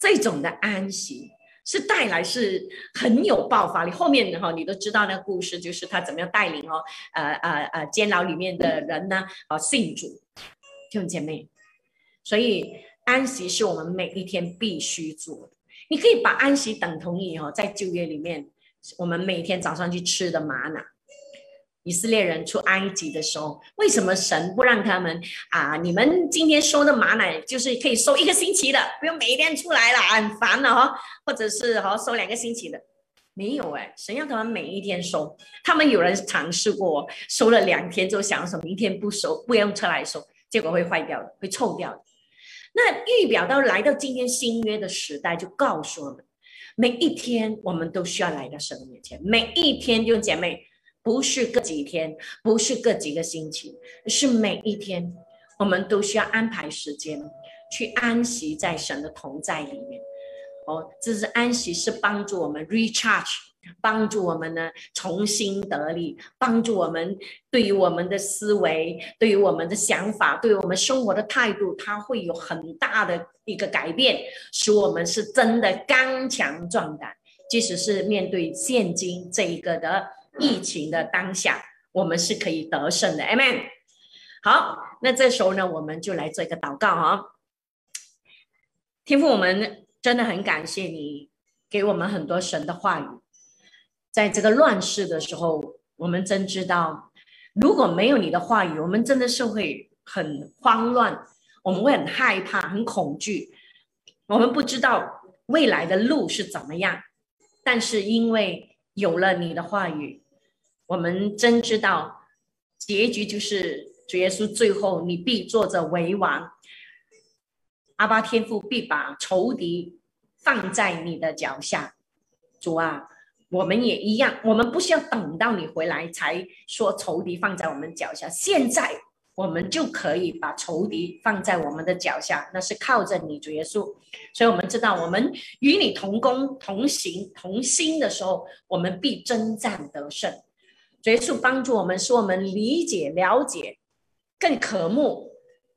这种的安息。是带来是很有爆发力，后面的哈你都知道那故事，就是他怎么样带领哦，呃呃呃监牢里面的人呢，哦信主，弟兄姐妹，所以安息是我们每一天必须做的。你可以把安息等同于哦，在旧约里面，我们每天早上去吃的玛瑙。以色列人出埃及的时候，为什么神不让他们啊？你们今天收的马奶就是可以收一个星期的，不用每一天出来了，很烦了哈。或者是哈收两个星期的，没有哎，神要他们每一天收。他们有人尝试过，收了两天之后，想说明天不收，不用车来收，结果会坏掉的，会臭掉的。那预表到来到今天新约的时代，就告诉我们，每一天我们都需要来到神的面前，每一天弟兄姐妹。不是隔几天，不是隔几个星期，是每一天，我们都需要安排时间去安息在神的同在里面。哦，这是安息，是帮助我们 recharge，帮助我们呢重新得力，帮助我们对于我们的思维，对于我们的想法，对于我们生活的态度，它会有很大的一个改变，使我们是真的刚强壮胆，即使是面对现今这一个的。疫情的当下，我们是可以得胜的，m m。好，那这时候呢，我们就来做一个祷告哈。天父，我们真的很感谢你给我们很多神的话语。在这个乱世的时候，我们真知道，如果没有你的话语，我们真的是会很慌乱，我们会很害怕、很恐惧，我们不知道未来的路是怎么样。但是因为有了你的话语，我们真知道，结局就是主耶稣最后你必坐着为王，阿巴天父必把仇敌放在你的脚下。主啊，我们也一样，我们不需要等到你回来才说仇敌放在我们脚下，现在我们就可以把仇敌放在我们的脚下，那是靠着你主耶稣。所以我们知道，我们与你同工、同行、同心的时候，我们必征战得胜。主耶稣帮助我们，使我们理解、了解。更渴慕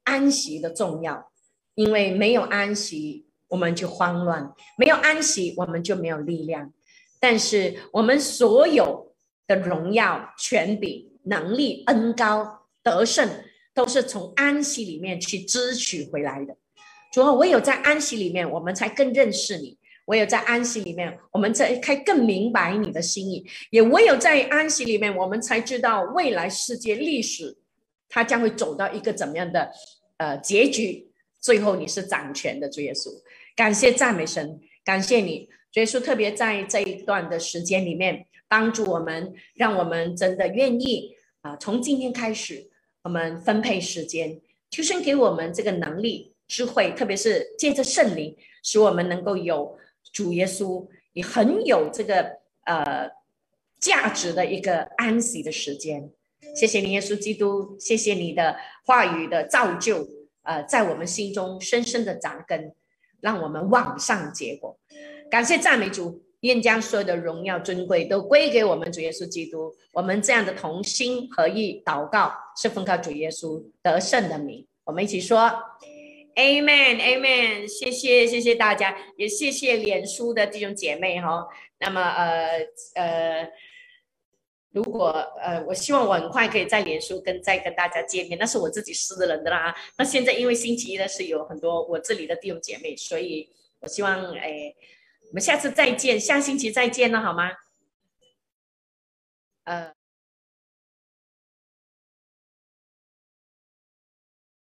安息的重要，因为没有安息，我们就慌乱；没有安息，我们就没有力量。但是我们所有的荣耀、权柄、能力、恩高、得胜，都是从安息里面去支取回来的。主啊，唯有在安息里面，我们才更认识你；唯有在安息里面，我们才开更明白你的心意；也唯有在安息里面，我们才知道未来世界历史。他将会走到一个怎么样的呃结局？最后你是掌权的主耶稣，感谢赞美神，感谢你，主耶稣特别在这一段的时间里面帮助我们，让我们真的愿意啊，从今天开始，我们分配时间，求神给我们这个能力、智慧，特别是借着圣灵，使我们能够有主耶稣也很有这个呃价值的一个安息的时间。谢谢你，耶稣基督，谢谢你的话语的造就，呃，在我们心中深深的扎根，让我们往上结果。感谢赞美主，愿将所有的荣耀尊贵都归给我们主耶稣基督。我们这样的同心合意祷告，是奉靠主耶稣得胜的名。我们一起说，Amen，Amen。谢谢，谢谢大家，也谢谢脸书的弟兄姐妹哈。那么，呃，呃。如果呃，我希望我很快可以在脸书跟再跟大家见面，那是我自己私人的啦。那现在因为星期一呢是有很多我这里的弟兄姐妹，所以我希望哎，我们下次再见，下星期再见了好吗？呃。